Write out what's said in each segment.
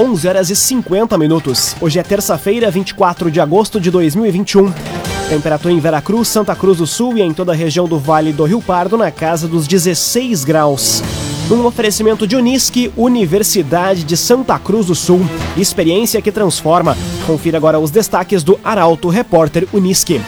11 horas e 50 minutos. Hoje é terça-feira, 24 de agosto de 2021. Temperatura em Veracruz, Santa Cruz do Sul e em toda a região do Vale do Rio Pardo na casa dos 16 graus. Um oferecimento de Unisque, Universidade de Santa Cruz do Sul. Experiência que transforma. Confira agora os destaques do Arauto Repórter Unisque.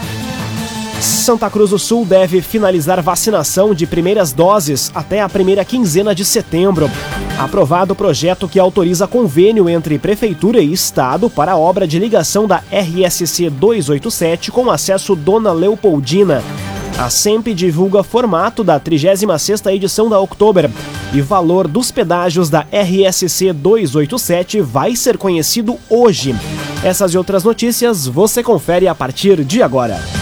Santa Cruz do Sul deve finalizar vacinação de primeiras doses até a primeira quinzena de setembro. Aprovado o projeto que autoriza convênio entre Prefeitura e Estado para a obra de ligação da RSC 287 com acesso Dona Leopoldina. A SEMP divulga formato da 36ª edição da Oktober e valor dos pedágios da RSC 287 vai ser conhecido hoje. Essas e outras notícias você confere a partir de agora.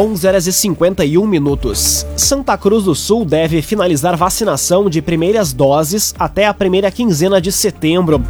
11 horas e 51 minutos. Santa Cruz do Sul deve finalizar vacinação de primeiras doses até a primeira quinzena de setembro.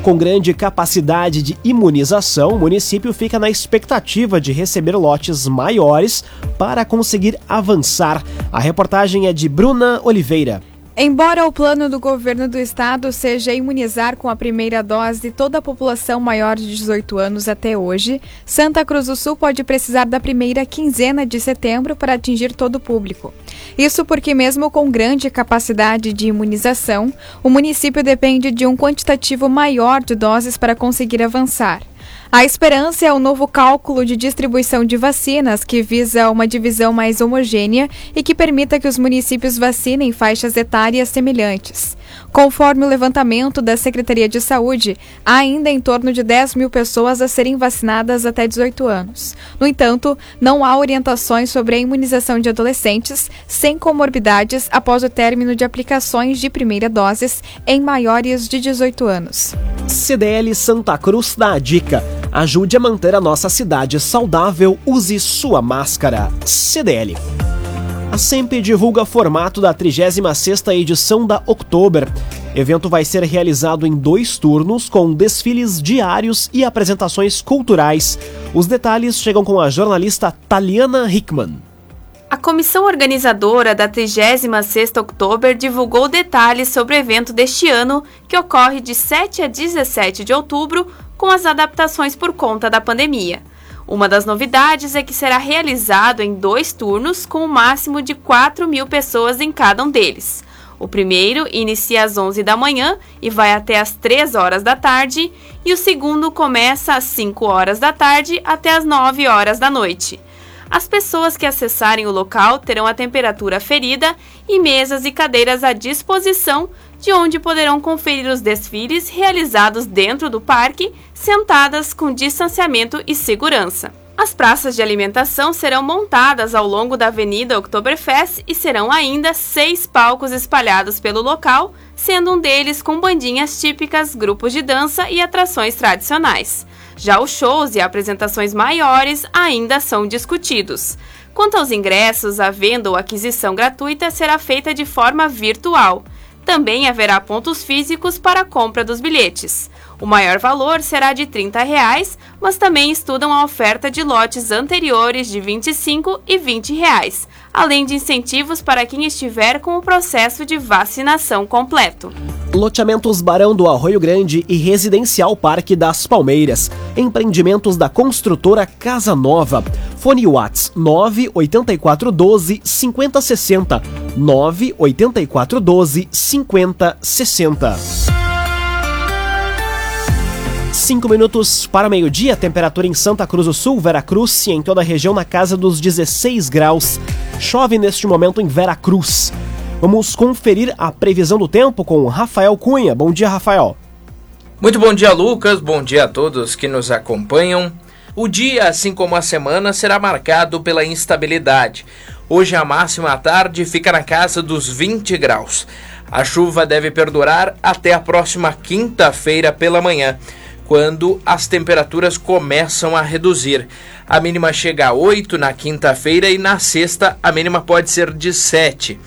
Com grande capacidade de imunização, o município fica na expectativa de receber lotes maiores para conseguir avançar. A reportagem é de Bruna Oliveira. Embora o plano do governo do estado seja imunizar com a primeira dose toda a população maior de 18 anos até hoje, Santa Cruz do Sul pode precisar da primeira quinzena de setembro para atingir todo o público. Isso porque, mesmo com grande capacidade de imunização, o município depende de um quantitativo maior de doses para conseguir avançar. A esperança é o novo cálculo de distribuição de vacinas que visa uma divisão mais homogênea e que permita que os municípios vacinem faixas etárias semelhantes. Conforme o levantamento da Secretaria de Saúde, há ainda em torno de 10 mil pessoas a serem vacinadas até 18 anos. No entanto, não há orientações sobre a imunização de adolescentes sem comorbidades após o término de aplicações de primeira doses em maiores de 18 anos. CDL Santa Cruz dá a dica. Ajude a manter a nossa cidade saudável, use sua máscara. CDL. A SEMP divulga formato da 36ª edição da Oktober. Evento vai ser realizado em dois turnos, com desfiles diários e apresentações culturais. Os detalhes chegam com a jornalista Taliana Hickman. A comissão organizadora da 36ª Oktober divulgou detalhes sobre o evento deste ano, que ocorre de 7 a 17 de outubro, com as adaptações por conta da pandemia. Uma das novidades é que será realizado em dois turnos, com o um máximo de 4 mil pessoas em cada um deles. O primeiro inicia às 11 da manhã e vai até às 3 horas da tarde, e o segundo começa às 5 horas da tarde até às 9 horas da noite. As pessoas que acessarem o local terão a temperatura ferida e mesas e cadeiras à disposição, de onde poderão conferir os desfiles realizados dentro do parque, sentadas com distanciamento e segurança. As praças de alimentação serão montadas ao longo da Avenida Oktoberfest e serão ainda seis palcos espalhados pelo local, sendo um deles com bandinhas típicas, grupos de dança e atrações tradicionais. Já os shows e apresentações maiores ainda são discutidos. Quanto aos ingressos, a venda ou aquisição gratuita será feita de forma virtual. Também haverá pontos físicos para a compra dos bilhetes. O maior valor será de 30 reais, mas também estudam a oferta de lotes anteriores de R$ 25 e 20 reais, além de incentivos para quem estiver com o processo de vacinação completo. Loteamentos Barão do Arroio Grande e Residencial Parque das Palmeiras. Empreendimentos da construtora Casa Nova. Fone Whats 98412 5060. 98412 5060. Cinco minutos para meio-dia, temperatura em Santa Cruz do Sul, Veracruz e em toda a região na casa dos 16 graus. Chove neste momento em Veracruz. Vamos conferir a previsão do tempo com Rafael Cunha. Bom dia, Rafael. Muito bom dia, Lucas. Bom dia a todos que nos acompanham. O dia, assim como a semana, será marcado pela instabilidade. Hoje a máxima à tarde fica na casa dos 20 graus. A chuva deve perdurar até a próxima quinta-feira pela manhã, quando as temperaturas começam a reduzir. A mínima chega a 8 na quinta-feira e na sexta a mínima pode ser de 7.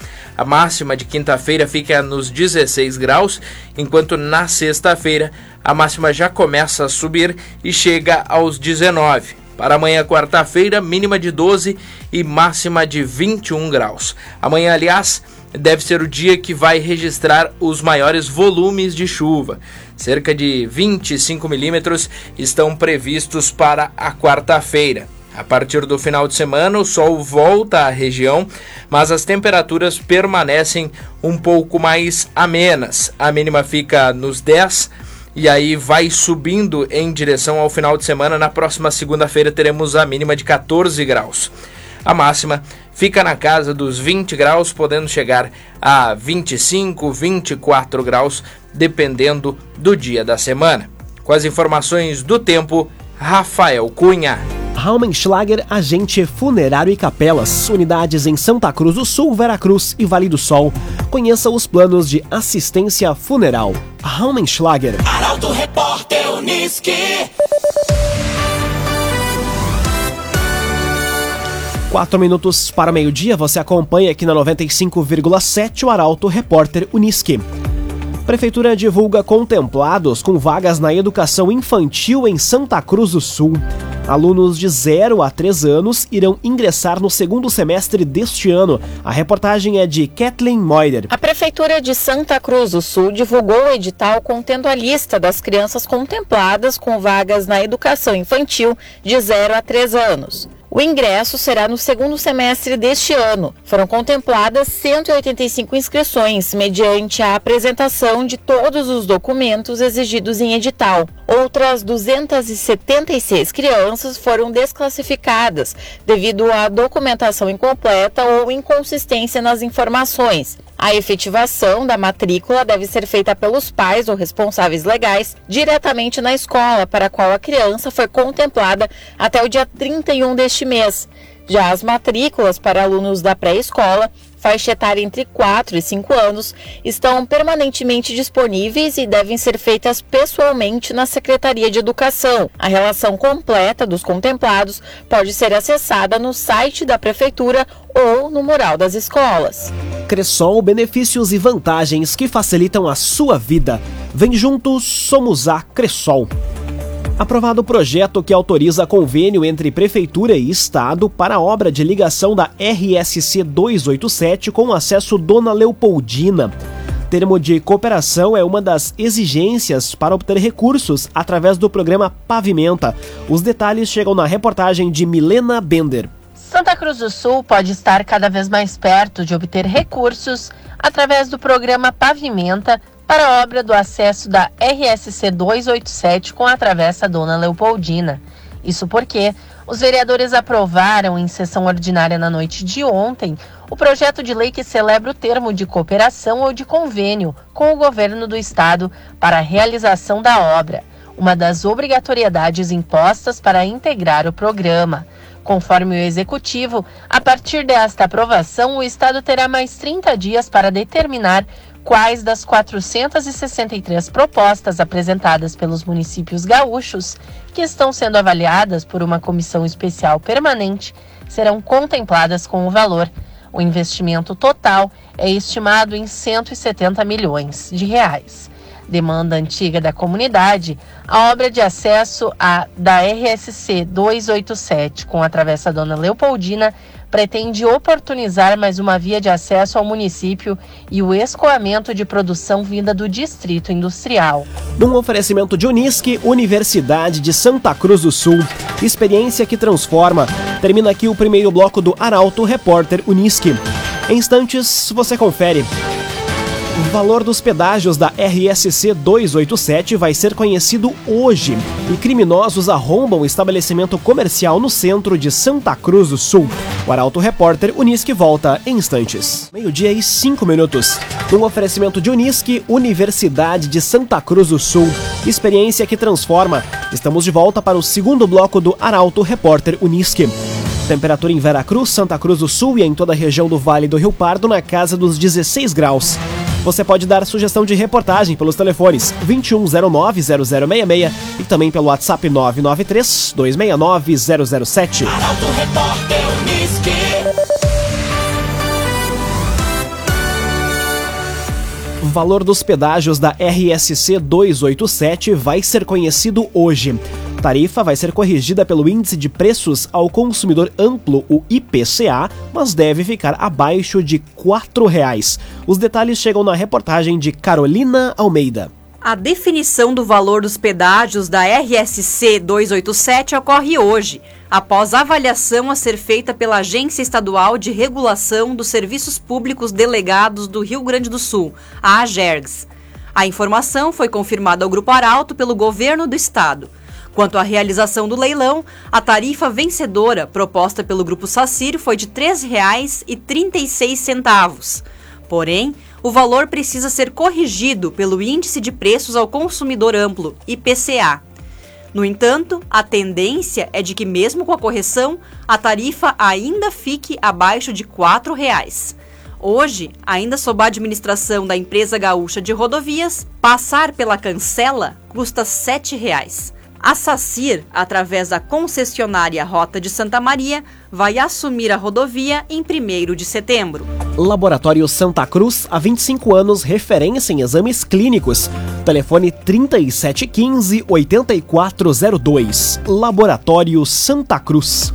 A máxima de quinta-feira fica nos 16 graus, enquanto na sexta-feira a máxima já começa a subir e chega aos 19. Para amanhã, quarta-feira, mínima de 12 e máxima de 21 graus. Amanhã, aliás, deve ser o dia que vai registrar os maiores volumes de chuva. Cerca de 25 milímetros estão previstos para a quarta-feira. A partir do final de semana, o sol volta à região, mas as temperaturas permanecem um pouco mais amenas. A mínima fica nos 10 e aí vai subindo em direção ao final de semana. Na próxima segunda-feira teremos a mínima de 14 graus. A máxima fica na casa dos 20 graus, podendo chegar a 25, 24 graus, dependendo do dia da semana. Com as informações do tempo, Rafael Cunha. Raumenschlager, agente funerário e capelas, unidades em Santa Cruz do Sul, Veracruz e Vale do Sol. Conheça os planos de assistência funeral. Raumenschlager. Arauto Repórter Uniski. Quatro minutos para meio-dia, você acompanha aqui na 95,7 o Arauto Repórter Uniski. Prefeitura divulga contemplados com vagas na educação infantil em Santa Cruz do Sul. Alunos de 0 a 3 anos irão ingressar no segundo semestre deste ano. A reportagem é de Kathleen Moider. A Prefeitura de Santa Cruz do Sul divulgou o edital contendo a lista das crianças contempladas com vagas na educação infantil de 0 a 3 anos. O ingresso será no segundo semestre deste ano. Foram contempladas 185 inscrições, mediante a apresentação de todos os documentos exigidos em edital. Outras 276 crianças foram desclassificadas devido à documentação incompleta ou inconsistência nas informações. A efetivação da matrícula deve ser feita pelos pais ou responsáveis legais diretamente na escola para a qual a criança foi contemplada até o dia 31 deste mês. Já as matrículas para alunos da pré-escola faixa etária entre 4 e 5 anos, estão permanentemente disponíveis e devem ser feitas pessoalmente na Secretaria de Educação. A relação completa dos contemplados pode ser acessada no site da Prefeitura ou no mural das escolas. Cressol, benefícios e vantagens que facilitam a sua vida. Vem juntos, somos a Cressol. Aprovado o projeto que autoriza convênio entre Prefeitura e Estado para a obra de ligação da RSC 287 com acesso Dona Leopoldina. Termo de cooperação é uma das exigências para obter recursos através do programa Pavimenta. Os detalhes chegam na reportagem de Milena Bender. Santa Cruz do Sul pode estar cada vez mais perto de obter recursos através do programa Pavimenta para a obra do acesso da RSC 287 com a Travessa Dona Leopoldina. Isso porque os vereadores aprovaram em sessão ordinária na noite de ontem o projeto de lei que celebra o termo de cooperação ou de convênio com o governo do estado para a realização da obra, uma das obrigatoriedades impostas para integrar o programa. Conforme o executivo, a partir desta aprovação, o estado terá mais 30 dias para determinar quais das 463 propostas apresentadas pelos municípios gaúchos, que estão sendo avaliadas por uma comissão especial permanente, serão contempladas com o valor. O investimento total é estimado em 170 milhões de reais. Demanda antiga da comunidade, a obra de acesso a, da RSC 287 com a Travessa Dona Leopoldina pretende oportunizar mais uma via de acesso ao município e o escoamento de produção vinda do Distrito Industrial. Num oferecimento de Unisque, Universidade de Santa Cruz do Sul, experiência que transforma. Termina aqui o primeiro bloco do Arauto Repórter Unisque. Em instantes, você confere. O valor dos pedágios da RSC 287 vai ser conhecido hoje e criminosos arrombam o estabelecimento comercial no centro de Santa Cruz do Sul. O Arauto Repórter Unisque volta em instantes. Meio-dia e cinco minutos. Um oferecimento de Unisque, Universidade de Santa Cruz do Sul. Experiência que transforma. Estamos de volta para o segundo bloco do Arauto Repórter Unisque. Temperatura em Veracruz, Santa Cruz do Sul e em toda a região do Vale do Rio Pardo na casa dos 16 graus. Você pode dar sugestão de reportagem pelos telefones 2109-0066 e também pelo WhatsApp 993-269-007. Arauto Repórter Unisque. O valor dos pedágios da RSC 287 vai ser conhecido hoje. Tarifa vai ser corrigida pelo Índice de Preços ao Consumidor Amplo, o IPCA, mas deve ficar abaixo de R$ 4,00. Os detalhes chegam na reportagem de Carolina Almeida. A definição do valor dos pedágios da RSC 287 ocorre hoje, após avaliação a ser feita pela Agência Estadual de Regulação dos Serviços Públicos Delegados do Rio Grande do Sul, a AGERGS. A informação foi confirmada ao Grupo Arauto pelo governo do estado. Quanto à realização do leilão, a tarifa vencedora proposta pelo Grupo Sacir foi de R$ 3,36. Porém, o valor precisa ser corrigido pelo Índice de Preços ao Consumidor Amplo, IPCA. No entanto, a tendência é de que, mesmo com a correção, a tarifa ainda fique abaixo de R$ 4,00. Hoje, ainda sob a administração da empresa gaúcha de rodovias, passar pela cancela custa R$ 7,00. A SACIR, através da concessionária Rota de Santa Maria, vai assumir a rodovia em 1 de setembro. Laboratório Santa Cruz, há 25 anos, referência em exames clínicos. Telefone 3715-8402. Laboratório Santa Cruz.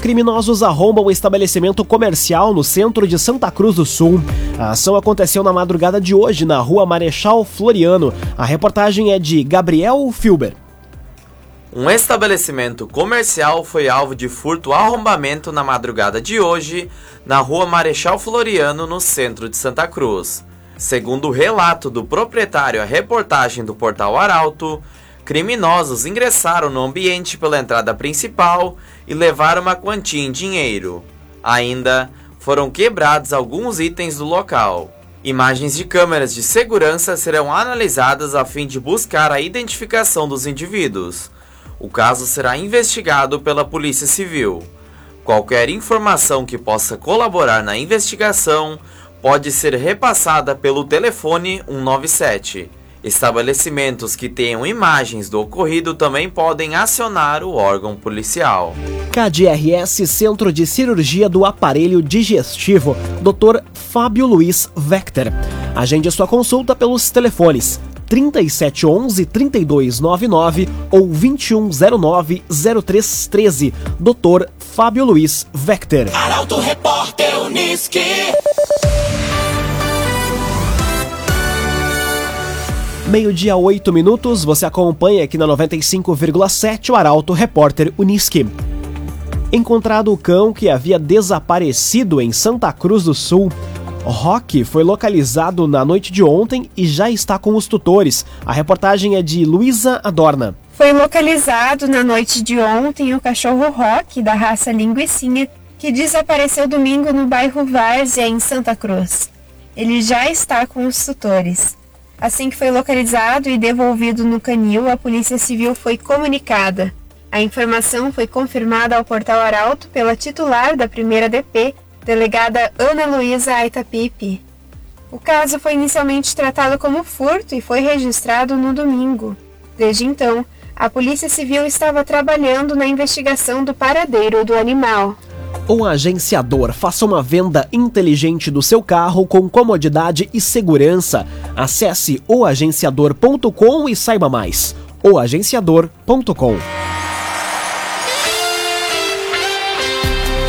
Criminosos arrombam o estabelecimento comercial no centro de Santa Cruz do Sul. A ação aconteceu na madrugada de hoje na rua Marechal Floriano. A reportagem é de Gabriel Filber. Um estabelecimento comercial foi alvo de furto arrombamento na madrugada de hoje, na rua Marechal Floriano, no centro de Santa Cruz. Segundo o relato do proprietário à reportagem do portal Arauto, criminosos ingressaram no ambiente pela entrada principal e levaram uma quantia em dinheiro. Ainda foram quebrados alguns itens do local. Imagens de câmeras de segurança serão analisadas a fim de buscar a identificação dos indivíduos. O caso será investigado pela Polícia Civil. Qualquer informação que possa colaborar na investigação pode ser repassada pelo telefone 197. Estabelecimentos que tenham imagens do ocorrido também podem acionar o órgão policial. KDRS Centro de Cirurgia do Aparelho Digestivo, Dr. Fábio Luiz Vector. Agende sua consulta pelos telefones 3711 3299 ou 2109 0313. Dr. Fábio Luiz Vector. Arauto Repórter Unisque. Meio-dia, 8 minutos, você acompanha aqui na 95,7 o Arauto Repórter Unisque. Encontrado o cão que havia desaparecido em Santa Cruz do Sul, Rock foi localizado na noite de ontem e já está com os tutores. A reportagem é de Luísa Adorna. Foi localizado na noite de ontem o cachorro Rock, da raça linguicinha, que desapareceu domingo no bairro Várzea, em Santa Cruz. Ele já está com os tutores. Assim que foi localizado e devolvido no canil, a Polícia Civil foi comunicada. A informação foi confirmada ao portal Arauto pela titular da primeira DP, delegada Ana Luísa Aitapipe. O caso foi inicialmente tratado como furto e foi registrado no domingo. Desde então, a Polícia Civil estava trabalhando na investigação do paradeiro do animal. Um agenciador faça uma venda inteligente do seu carro com comodidade e segurança. Acesse oagenciador.com e saiba mais. oagenciador.com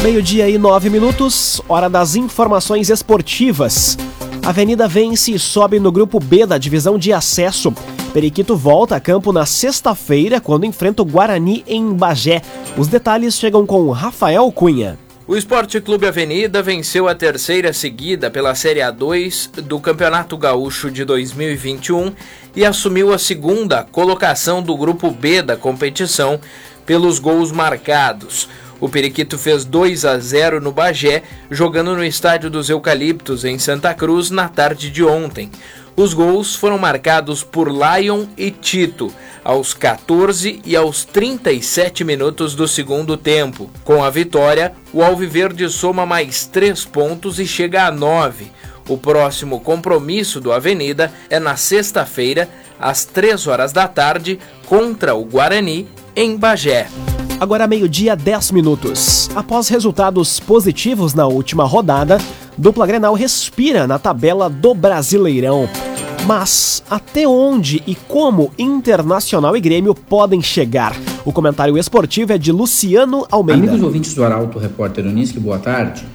Meio-dia e nove minutos, hora das informações esportivas. Avenida vence e sobe no grupo B da divisão de acesso. Periquito volta a campo na sexta-feira, quando enfrenta o Guarani em Bagé. Os detalhes chegam com Rafael Cunha. O Esporte Clube Avenida venceu a terceira seguida pela Série A2 do Campeonato Gaúcho de 2021 e assumiu a segunda colocação do grupo B da competição pelos gols marcados. O Periquito fez 2 a 0 no Bagé, jogando no Estádio dos Eucaliptos, em Santa Cruz, na tarde de ontem. Os gols foram marcados por Lion e Tito, aos 14 e aos 37 minutos do segundo tempo. Com a vitória, o Alviverde soma mais 3 pontos e chega a 9. O próximo compromisso do Avenida é na sexta-feira, às 3 horas da tarde, contra o Guarani, em Bagé. Agora meio-dia, 10 minutos. Após resultados positivos na última rodada, dupla Grenal respira na tabela do Brasileirão. Mas até onde e como Internacional e Grêmio podem chegar? O comentário esportivo é de Luciano Almeida. Amigos ouvintes do Arauto, repórter Unisque, boa tarde.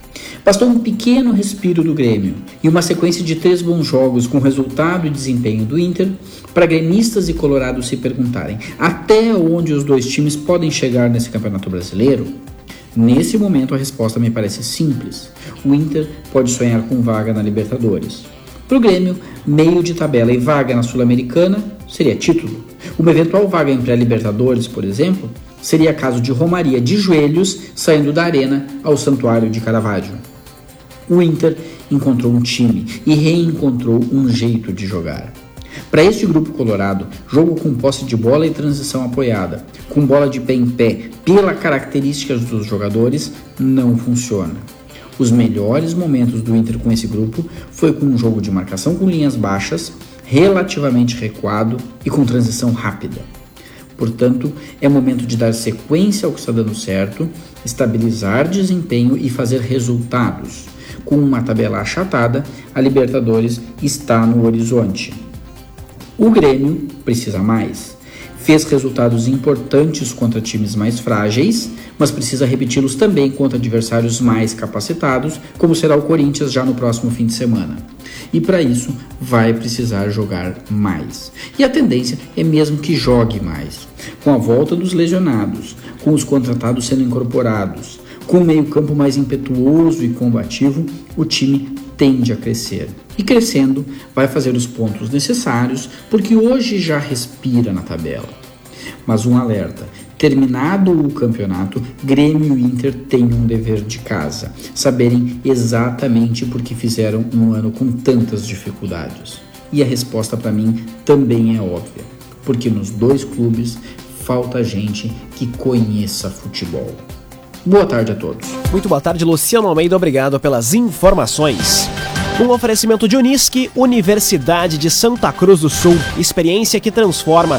Bastou um pequeno respiro do Grêmio e uma sequência de três bons jogos com resultado e desempenho do Inter para gremistas e colorados se perguntarem até onde os dois times podem chegar nesse Campeonato Brasileiro. Nesse momento a resposta me parece simples. O Inter pode sonhar com vaga na Libertadores. Para o Grêmio, meio de tabela e vaga na Sul-Americana seria título. Uma eventual vaga em pré-Libertadores, por exemplo, seria caso de Romaria de joelhos saindo da arena ao Santuário de Caravaggio. O Inter encontrou um time e reencontrou um jeito de jogar. Para este grupo colorado, jogo com posse de bola e transição apoiada, com bola de pé em pé, pela características dos jogadores, não funciona. Os melhores momentos do Inter com esse grupo foi com um jogo de marcação com linhas baixas, relativamente recuado e com transição rápida. Portanto, é momento de dar sequência ao que está dando certo, estabilizar desempenho e fazer resultados. Com uma tabela achatada, a Libertadores está no horizonte. O Grêmio precisa mais fez resultados importantes contra times mais frágeis, mas precisa repeti-los também contra adversários mais capacitados, como será o Corinthians já no próximo fim de semana. E para isso vai precisar jogar mais. E a tendência é mesmo que jogue mais. Com a volta dos lesionados, com os contratados sendo incorporados, com o meio-campo mais impetuoso e combativo, o time tende a crescer. E crescendo, vai fazer os pontos necessários, porque hoje já respira na tabela. Mas um alerta: terminado o campeonato, Grêmio e Inter têm um dever de casa, saberem exatamente por que fizeram um ano com tantas dificuldades. E a resposta para mim também é óbvia, porque nos dois clubes falta gente que conheça futebol. Boa tarde a todos. Muito boa tarde, Luciano Almeida. Obrigado pelas informações. Um oferecimento de Unisque, Universidade de Santa Cruz do Sul. Experiência que transforma.